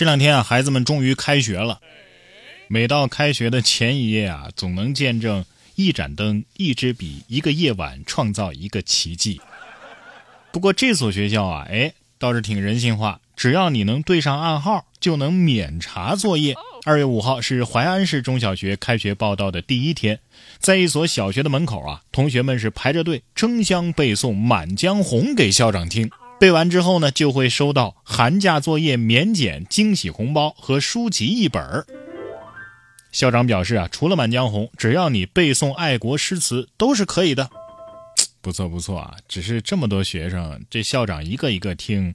这两天啊，孩子们终于开学了。每到开学的前一夜啊，总能见证一盏灯、一支笔、一个夜晚创造一个奇迹。不过这所学校啊，哎，倒是挺人性化，只要你能对上暗号，就能免查作业。二月五号是淮安市中小学开学报到的第一天，在一所小学的门口啊，同学们是排着队争相背诵《满江红》给校长听。背完之后呢，就会收到寒假作业免检惊喜红包和书籍一本儿。校长表示啊，除了《满江红》，只要你背诵爱国诗词都是可以的。不错不错啊，只是这么多学生，这校长一个一个听，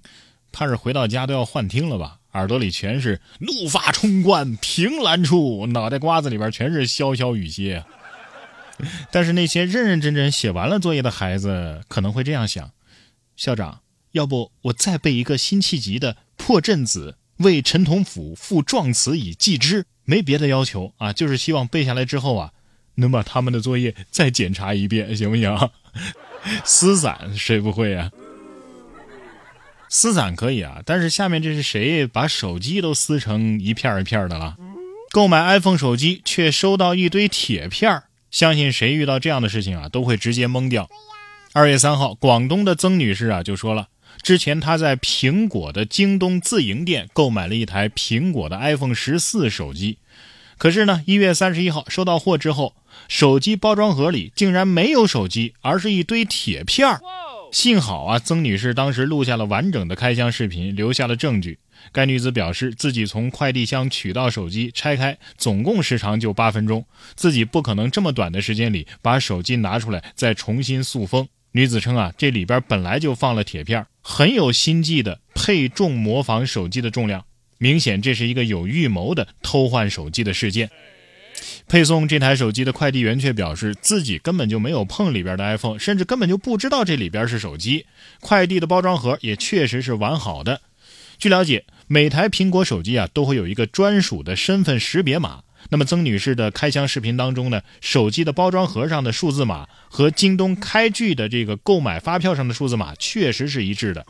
怕是回到家都要幻听了吧？耳朵里全是怒发冲冠，凭栏处，脑袋瓜子里边全是潇潇雨歇。但是那些认认真真写完了作业的孩子，可能会这样想：校长，要不我再背一个辛弃疾的《破阵子》，为陈同甫赋壮词以寄之。没别的要求啊，就是希望背下来之后啊，能把他们的作业再检查一遍，行不行？撕散谁不会啊？撕散可以啊，但是下面这是谁把手机都撕成一片一片的了？购买 iPhone 手机却收到一堆铁片相信谁遇到这样的事情啊，都会直接懵掉。二月三号，广东的曾女士啊就说了。之前他在苹果的京东自营店购买了一台苹果的 iPhone 十四手机，可是呢，一月三十一号收到货之后，手机包装盒里竟然没有手机，而是一堆铁片儿。幸好啊，曾女士当时录下了完整的开箱视频，留下了证据。该女子表示，自己从快递箱取到手机，拆开，总共时长就八分钟，自己不可能这么短的时间里把手机拿出来再重新塑封。女子称啊，这里边本来就放了铁片。很有心计的配重模仿手机的重量，明显这是一个有预谋的偷换手机的事件。配送这台手机的快递员却表示自己根本就没有碰里边的 iPhone，甚至根本就不知道这里边是手机。快递的包装盒也确实是完好的。据了解，每台苹果手机啊都会有一个专属的身份识别码。那么曾女士的开箱视频当中呢，手机的包装盒上的数字码和京东开具的这个购买发票上的数字码确实是一致的。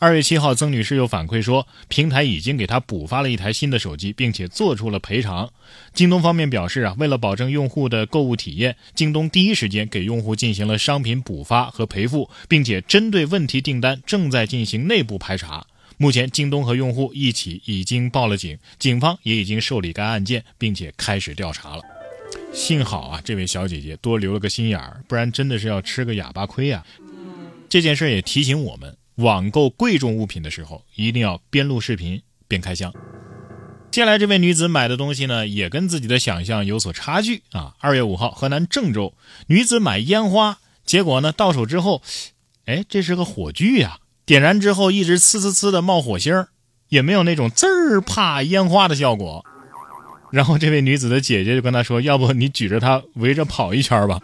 二月七号，曾女士又反馈说，平台已经给她补发了一台新的手机，并且做出了赔偿。京东方面表示啊，为了保证用户的购物体验，京东第一时间给用户进行了商品补发和赔付，并且针对问题订单正在进行内部排查。目前，京东和用户一起已经报了警，警方也已经受理该案件，并且开始调查了。幸好啊，这位小姐姐多留了个心眼儿，不然真的是要吃个哑巴亏呀。这件事也提醒我们，网购贵重物品的时候，一定要边录视频边开箱。接下来这位女子买的东西呢，也跟自己的想象有所差距啊。二月五号，河南郑州女子买烟花，结果呢到手之后，哎，这是个火炬呀。点燃之后一直呲呲呲的冒火星也没有那种滋儿啪烟花的效果。然后这位女子的姐姐就跟她说：“要不你举着它围着跑一圈吧？”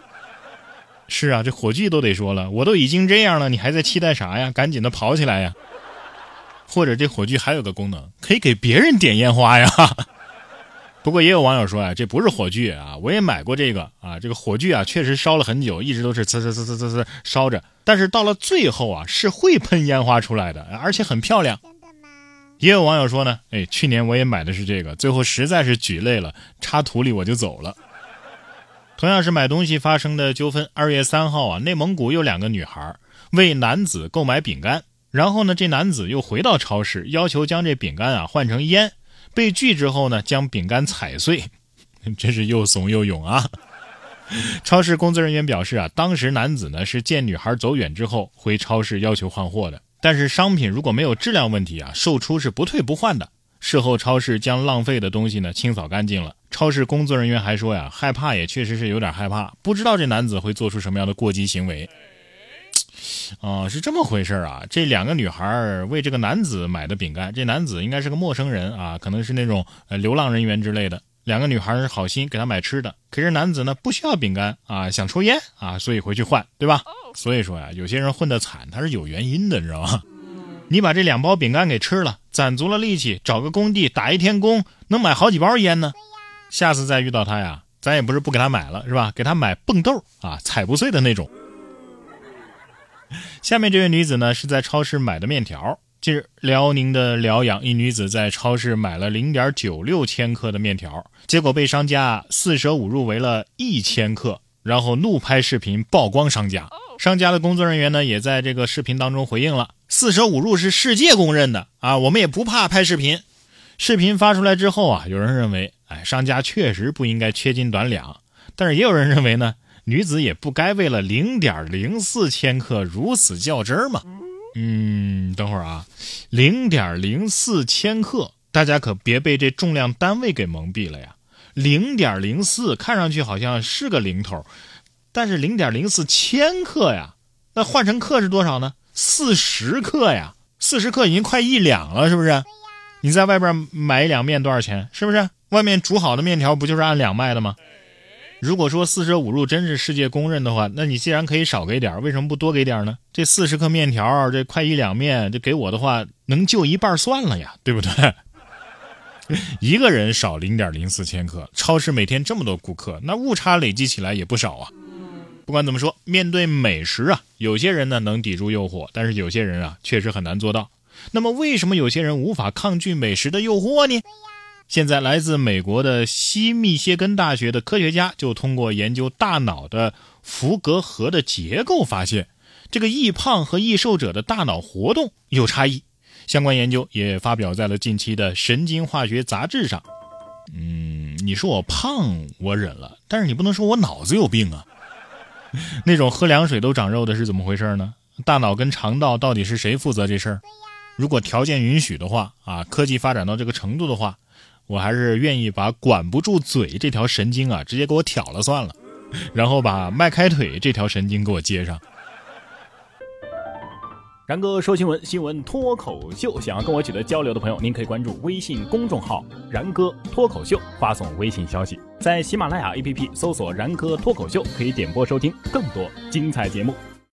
是啊，这火炬都得说了，我都已经这样了，你还在期待啥呀？赶紧的跑起来呀！或者这火炬还有个功能，可以给别人点烟花呀。不过也有网友说啊，这不是火炬啊，我也买过这个啊，这个火炬啊确实烧了很久，一直都是呲呲呲呲呲呲烧着，但是到了最后啊是会喷烟花出来的，而且很漂亮。也有网友说呢，哎，去年我也买的是这个，最后实在是举累了，插土里我就走了。同样是买东西发生的纠纷，二月三号啊，内蒙古有两个女孩为男子购买饼干，然后呢，这男子又回到超市要求将这饼干啊换成烟。被拒之后呢，将饼干踩碎，真是又怂又勇啊！超市工作人员表示啊，当时男子呢是见女孩走远之后回超市要求换货的，但是商品如果没有质量问题啊，售出是不退不换的。事后超市将浪费的东西呢清扫干净了。超市工作人员还说呀，害怕也确实是有点害怕，不知道这男子会做出什么样的过激行为。哦，是这么回事啊！这两个女孩为这个男子买的饼干，这男子应该是个陌生人啊，可能是那种呃流浪人员之类的。两个女孩是好心给他买吃的，可是男子呢不需要饼干啊，想抽烟啊，所以回去换，对吧？所以说呀，有些人混得惨，他是有原因的，你知道吗？你把这两包饼干给吃了，攒足了力气找个工地打一天工，能买好几包烟呢。下次再遇到他呀，咱也不是不给他买了，是吧？给他买蹦豆啊，踩不碎的那种。下面这位女子呢，是在超市买的面条，近日，辽宁的辽阳一女子在超市买了零点九六千克的面条，结果被商家四舍五入为了一千克，然后怒拍视频曝光商家。商家的工作人员呢，也在这个视频当中回应了：四舍五入是世界公认的啊，我们也不怕拍视频。视频发出来之后啊，有人认为，哎，商家确实不应该缺斤短两，但是也有人认为呢，女子也不该为了零点零四千克如此较真儿嘛。嗯，等会儿啊，零点零四千克，大家可别被这重量单位给蒙蔽了呀。零点零四看上去好像是个零头，但是零点零四千克呀，那换成克是多少呢？四十克呀，四十克已经快一两了，是不是？你在外边买一两面多少钱？是不是？外面煮好的面条不就是按两卖的吗？如果说四舍五入真是世界公认的话，那你既然可以少给点，为什么不多给点呢？这四十克面条，这快一两面，这给我的话能就一半算了呀，对不对？一个人少零点零四千克，超市每天这么多顾客，那误差累积起来也不少啊。不管怎么说，面对美食啊，有些人呢能抵住诱惑，但是有些人啊确实很难做到。那么为什么有些人无法抗拒美食的诱惑呢？现在，来自美国的西密歇根大学的科学家就通过研究大脑的伏隔核的结构，发现这个易胖和易瘦者的大脑活动有差异。相关研究也发表在了近期的《神经化学杂志》上。嗯，你说我胖，我忍了，但是你不能说我脑子有病啊！那种喝凉水都长肉的是怎么回事呢？大脑跟肠道到底是谁负责这事儿？如果条件允许的话，啊，科技发展到这个程度的话。我还是愿意把管不住嘴这条神经啊，直接给我挑了算了，然后把迈开腿这条神经给我接上。然哥说新闻，新闻脱口秀，想要跟我取得交流的朋友，您可以关注微信公众号“然哥脱口秀”，发送微信消息，在喜马拉雅 APP 搜索“然哥脱口秀”，可以点播收听更多精彩节目。